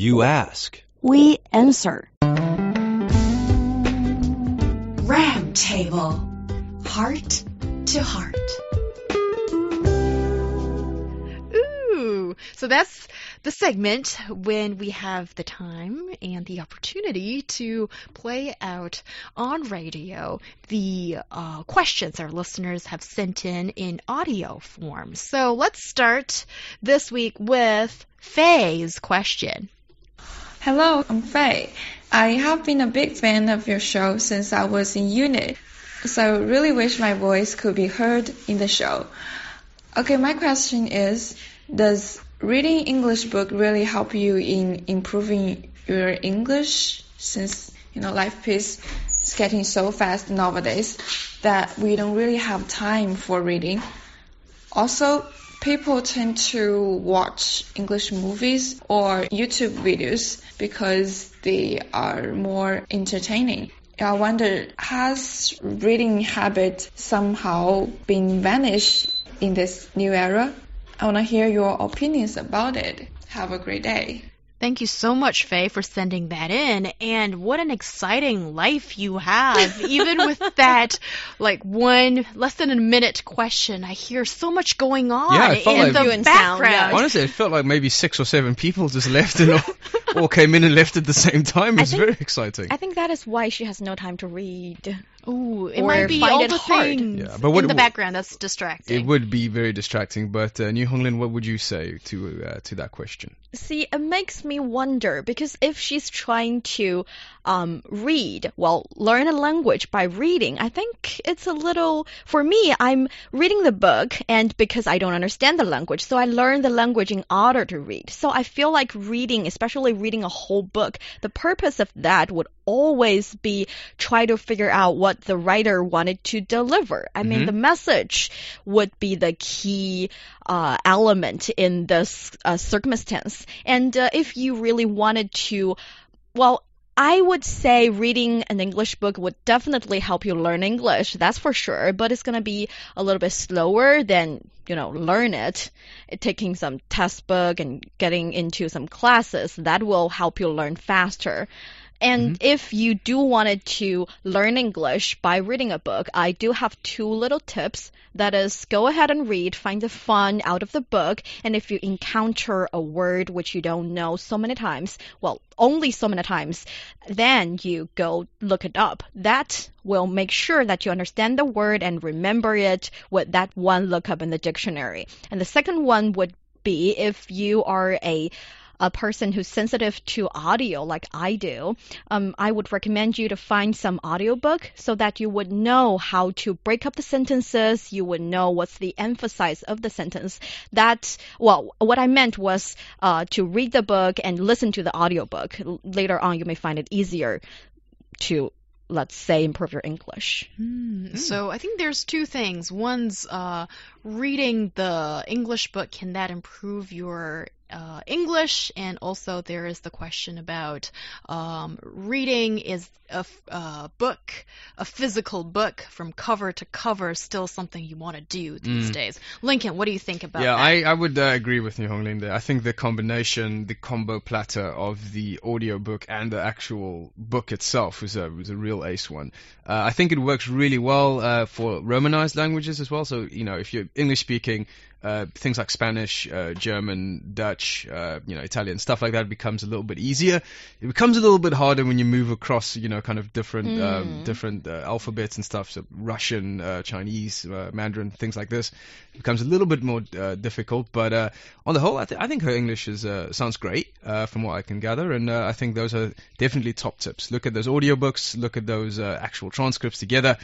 You ask. We answer. Roundtable. Heart to heart. Ooh, so that's the segment when we have the time and the opportunity to play out on radio the uh, questions our listeners have sent in in audio form. So let's start this week with Faye's question. Hello, I'm Faye. I have been a big fan of your show since I was in unit, so I really wish my voice could be heard in the show. Okay, my question is, does reading English book really help you in improving your English since, you know, life is getting so fast nowadays that we don't really have time for reading? Also, people tend to watch English movies or YouTube videos because they are more entertaining. I wonder, has reading habit somehow been vanished in this new era? I want to hear your opinions about it. Have a great day. Thank you so much, Faye, for sending that in. And what an exciting life you have. Even with that, like, one less than a minute question, I hear so much going on Yeah, it felt in like- the You background. Honestly, it felt like maybe six or seven people just left and all, all came in and left at the same time. It was think- very exciting. I think that is why she has no time to read. Ooh, it or might be all the hard. things Yeah, but what- in the background that's distracting. It would be very distracting. But uh, Niu Honglin, what would you say to uh, to that question? See, it makes me wonder because if she's trying to um, read, well, learn a language by reading, I think it's a little. For me, I'm reading the book, and because I don't understand the language, so I learn the language in order to read. So I feel like reading, especially reading a whole book, the purpose of that would always be try to figure out what the writer wanted to deliver. I mean, Mhm. the message would be the key uh, element in this uh, circumstance. And uh, if you really wanted to, well, I would say reading an English book would definitely help you learn English, that's for sure, but it's going to be a little bit slower than, you know, learn it. Taking some test book and getting into some classes, that will help you learn faster. And mm-hmm. if you do wanted to learn English by reading a book, I do have two little tips. That is, go ahead and read, find the fun out of the book, and if you encounter a word which you don't know so many times, well, only so many times, then you go look it up. That will make sure that you understand the word and remember it with that one lookup in the dictionary. And the second one would be if you are a a person who's sensitive to audio like I do, um, I would recommend you to find some audiobook so that you would know how to break up the sentences. You would know what's the emphasis of the sentence. That, well, what I meant was uh, to read the book and listen to the audiobook. Later on, you may find it easier to, let's say, improve your English. Hmm, So I think there's two things. One's uh, reading the English book. Can that improve your uh, English? And also there is the question about um, reading is a uh, book, a physical book from cover to cover, still something you want to do these Mm. days. Lincoln, what do you think about yeah, that? I, I would uh, agree with Niu Honglin. I think the combination, the combo platter of the audiobook and the actual book itself was a was a real ace one. Uh, I think it works really well uh, for Romanized languages as well. So you know, if you're English speaking, uh, things like Spanish, uh, German, Dutch, uh, you know, Italian, stuff like that becomes a little bit easier. It becomes a little bit harder when you move across, you know, kind of different um, Mm. different uh, alphabets and stuff. So Russian, uh, Chinese, uh, Mandarin, things like this it becomes a little bit more uh, difficult. But uh, on the whole, I, th- I think her English is uh, sounds great uh, from what I can gather, and uh, I think those are definitely top tips. Look at those audiobooks, look at those uh, actual transcripts together,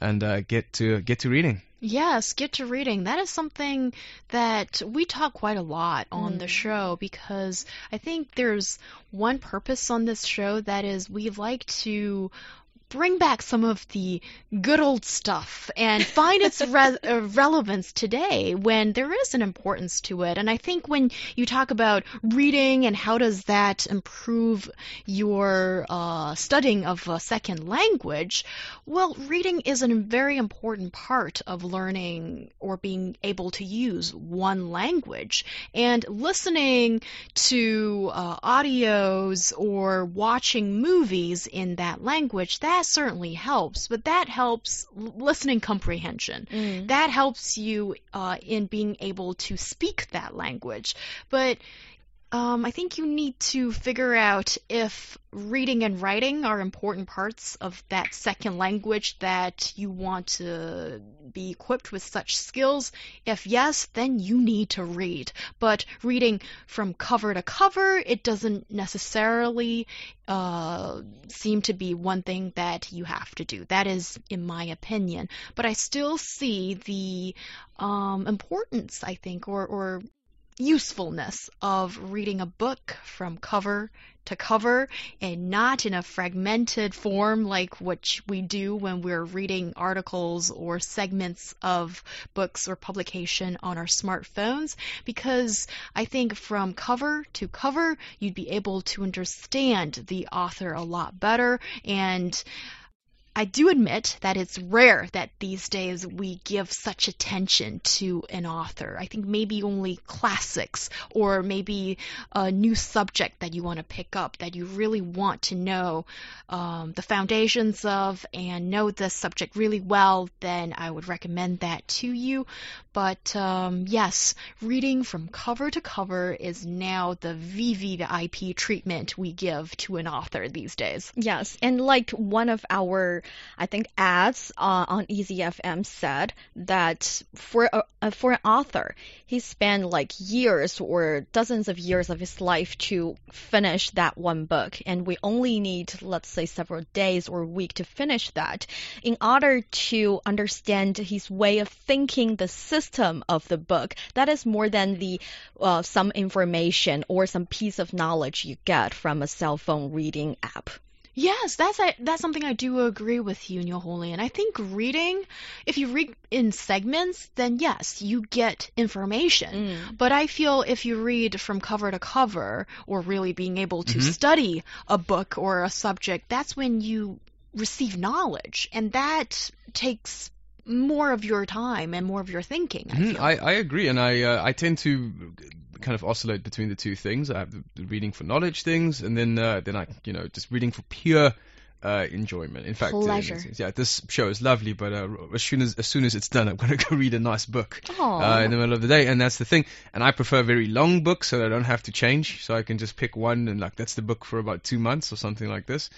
and uh, get to get to reading. Yes, get to reading. That is something that we talk quite a lot on the show because I think there's one purpose on this show that is we like to bring back some of the good old stuff and find its re- uh, relevance today when there is an importance to it. And I think when you talk about reading and how does that improve your uh, studying of a second language, well, reading is a very important part of learning or being able to use one language. And listening to uh, audios or watching movies in that language, that that certainly helps, but that helps listening comprehension. Mm. That helps you uh, in being able to speak that language. But um, I think you need to figure out if reading and writing are important parts of that second language that you want to be equipped with such skills. If yes, then you need to read. But reading from cover to cover, it doesn't necessarily uh, seem to be one thing that you have to do. That is, in my opinion. But I still see the um, importance, I think, or, or usefulness of reading a book from cover to cover and not in a fragmented form like what we do when we're reading articles or segments of books or publication on our smartphones. Because I think from cover to cover you'd be able to understand the author a lot better. And I do admit that it's rare that these days we give such attention to an author. I think maybe only classics or maybe a new subject that you want to pick up that you really want to know um, the foundations of and know the subject really well, then I would recommend that to you. But um, yes, reading from cover to cover is now the VVIP treatment we give to an author these days. Yes, and like one of our, I think, ads uh, on Easy FM said that for a, for an author, he spent like years or dozens of years of his life to finish that one book, and we only need, let's say, several days or a week to finish that. In order to understand his way of thinking, the system of the book, that is more than the uh, some information or some piece of knowledge you get from a cell phone reading app. Yes, that's that's something I do agree with you, Neil Holy. And I think reading, if you read in segments, then yes, you get information. Mm. But I feel if you read from cover to cover, or really being able to Mhm. study a book or a subject, that's when you receive knowledge, and that takes more of your time and more of your thinking. I feel. I, I agree, and I uh, I tend to kind of oscillate between the two things. I have the, the reading for knowledge things, and then uh, then I you know just reading for pure uh, enjoyment. In fact, Pleasure. yeah, this show is lovely, but uh, as soon as as soon as it's done, I'm going to go read a nice book uh, in the middle of the day, and that's the thing. And I prefer very long books, so that I don't have to change, so I can just pick one, and like that's the book for about two months or something like this.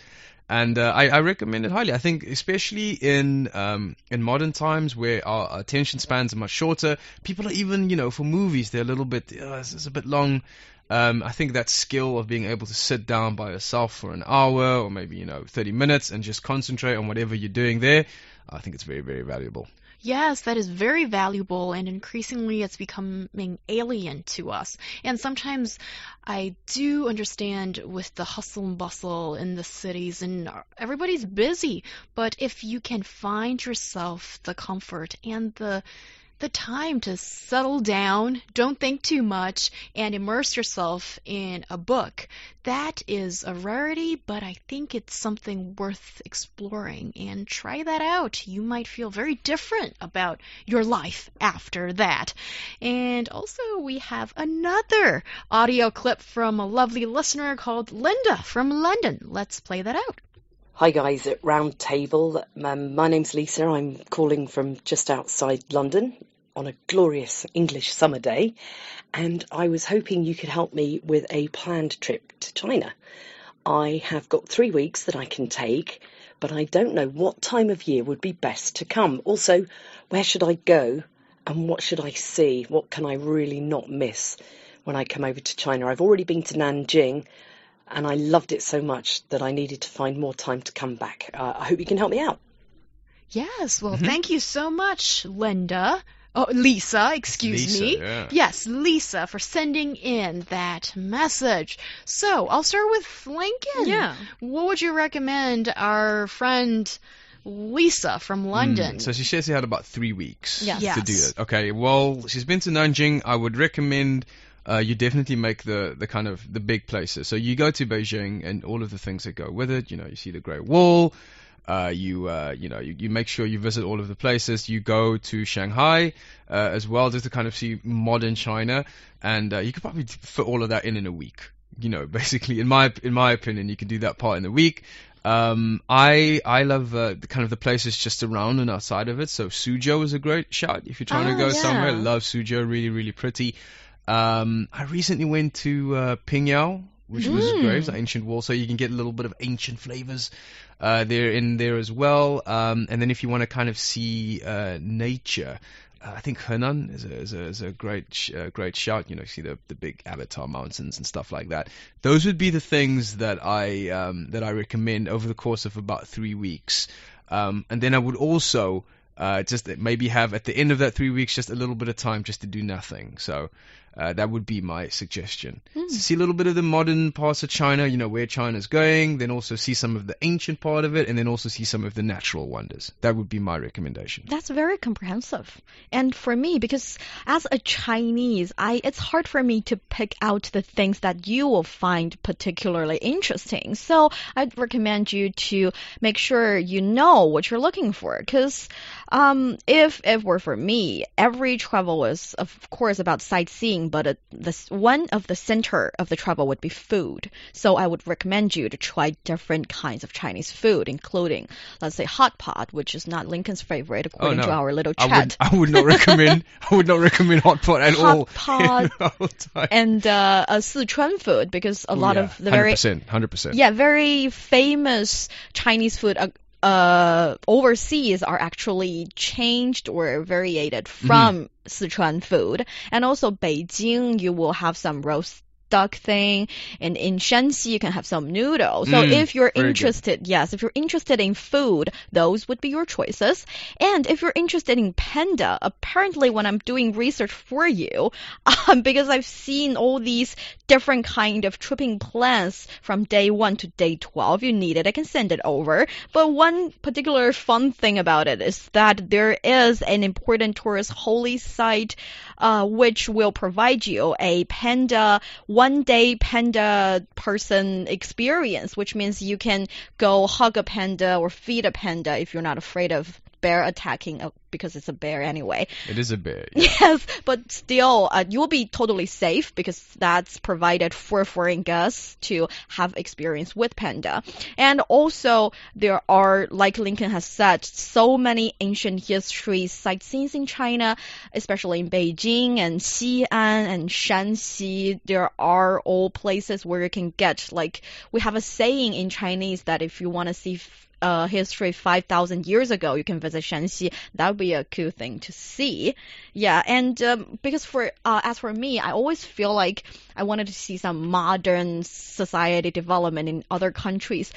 And uh, I, I recommend it highly. I think, especially in um, in modern times where our attention spans are much shorter, people are even, you know, for movies they're a little bit, uh, this is a bit long. Um, I think that skill of being able to sit down by yourself for an hour or maybe you know 30 minutes and just concentrate on whatever you're doing there, I think it's very very valuable. Yes, that is very valuable, and increasingly it's becoming alien to us. And sometimes I do understand with the hustle and bustle in the cities, and everybody's busy. But if you can find yourself the comfort and the the time to settle down, don't think too much, and immerse yourself in a book. That is a rarity, but I think it's something worth exploring and try that out. You might feel very different about your life after that. And also, we have another audio clip from a lovely listener called Linda from London. Let's play that out. Hi guys at Roundtable. Um, my name's Lisa. I'm calling from just outside London on a glorious English summer day, and I was hoping you could help me with a planned trip to China. I have got three weeks that I can take, but I don't know what time of year would be best to come. Also, where should I go and what should I see? What can I really not miss when I come over to China? I've already been to Nanjing and I loved it so much that I needed to find more time to come back. Uh, I hope you can help me out. Yes, well, Mhm. thank you so much, Linda, Oh, Lisa, excuse Lisa, me. yeah. Yes, Lisa, for sending in that message. So, I'll start with Lincoln. Yeah. What would you recommend our friend Lisa from London? Mm, so she says she had about three weeks Yes. to do Yes. it. Okay, well, she's been to Nanjing. I would recommend uh, you definitely make the, the kind of the big places. So you go to Beijing and all of the things that go with it. You know, you see the Great Wall. Uh, you uh, you know you, you make sure you visit all of the places. You go to Shanghai uh, as well, just to kind of see modern China, and uh, you could probably fit all of that in in a week. You know, basically, in my in my opinion, you can do that part in a week. Um, I I love uh, the kind of the places just around and outside of it. So Suzhou is a great shout if you're trying to Ah, go somewhere. yeah. Love Suzhou, really really pretty. Um, I recently went to uh, Pingyao, which was Mm. was an ancient wall, so you can get a little bit of ancient flavors uh, there in there as well. Um, and then if you want to kind of see uh, nature. Uh, I think Henan is a, is a, is a great sh- uh, great shout. You know, see the the big Avatar mountains and stuff like that. Those would be the things that I um, that I recommend over the course of about three weeks. Um, and then I would also uh, just maybe have at the end of that three weeks just a little bit of time just to do nothing. So uh, that would be my suggestion. To see a little bit of the modern parts of China, you know, where China's going, then also see some of the ancient part of it, and then also see some of the natural wonders. That would be my recommendation. That's very comprehensive. And for me, because as a Chinese, I it's hard for me to pick out the things that you will find particularly interesting. So I'd recommend you to make sure you know what you're looking for. Because um, if if were for me, every travel is of course about sightseeing, but it, this one of the center of the trouble would be food. So I would recommend you to try different kinds of Chinese food, including let's say hot pot, which is not Lincoln's favorite according oh, no. to our little I chat. would, I would not recommend. I would not recommend hot pot at all. Hot all. pot the and uh, uh, Sichuan food because a Ooh, lot yeah, of the very 100%, 100%. yeah very famous Chinese food uh, overseas are actually changed or variated from Sichuan food, and also Beijing you will have some roast duck thing, and in Shanxi you can have some noodles. So Mm, if you're very good. interested, yes, if you're interested in food, those would be your choices. And if you're interested in panda, apparently when I'm doing research for you, um, because I've seen all these different kind of tripping plans from day one to day 12, you need it, I can send it over. But one particular fun thing about it is that there is an important tourist holy site, uh, which will provide you a panda, one day panda person experience, which means you can go hug a panda or feed a panda if you're not afraid of bear attacking uh, because it's a bear anyway. It is a bit. Yes, but still, uh, you'll be totally safe because that's provided for foreign guests to have experience with panda. And also, there are, like Lincoln has said, so many ancient history sightseeing in China, especially in Beijing and Xi'an and Shanxi. There are all places where you can get, like, we have a saying in Chinese that if you want to see uh, history 5,000 years ago, you can visit Shanxi. That would be a cool thing to see. Yeah, and um, because for uh, as for me, I always feel like I wanted to see some modern society development in other countries.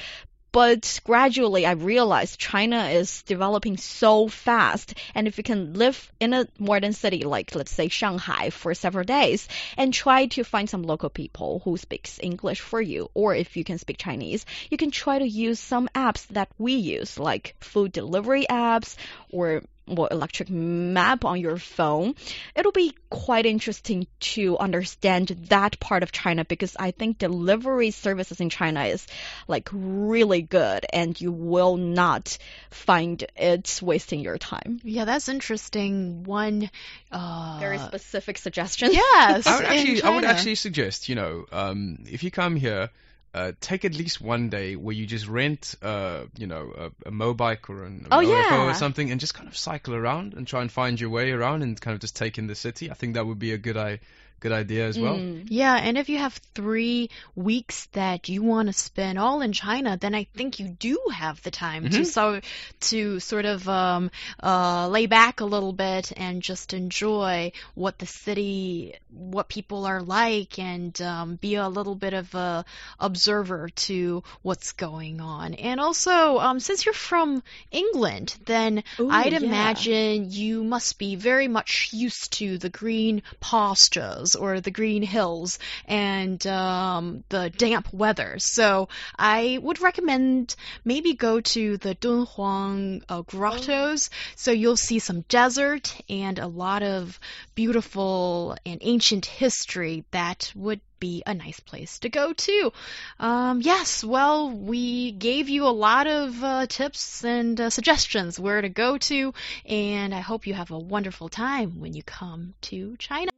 But gradually, I realized China is developing so fast, and if you can live in a modern city like, let's say, Shanghai for several days, and try to find some local people who speaks English for you, or if you can speak Chinese, you can try to use some apps that we use, like food delivery apps or well, electric map on your phone. It'll be quite interesting to understand that part of China because I think delivery services in China is like really good and you will not find it's wasting your time. Yeah, that's interesting. One, uh, Very specific suggestion. yes, I would actually, I would actually suggest, you know, um, if you come here, uh, take at least one day where you just rent, uh, you know, a, a mobike or an Oh, yeah. or something, and just kind of cycle around and try and find your way around and kind of just take in the city. I think that would be a good, I, good idea as well. Mm. Yeah, and if you have three weeks that you want to spend all in China, then I think you do have the time to Mhm. so to sort of um, uh, lay back a little bit and just enjoy what the city, what people are like, and um, be a little bit of a observer to what's going on. And also, um, since you're from England, then Ooh, I'd yeah. imagine you must be very much used to the green pastures or the green hills and um, the damp weather. So I would recommend maybe go to the Dunhuang uh, grottos. So you'll see some desert and a lot of beautiful and ancient history that would be a nice place to go to. Um, yes, well, we gave you a lot of uh, tips and uh, suggestions where to go to, and I hope you have a wonderful time when you come to China.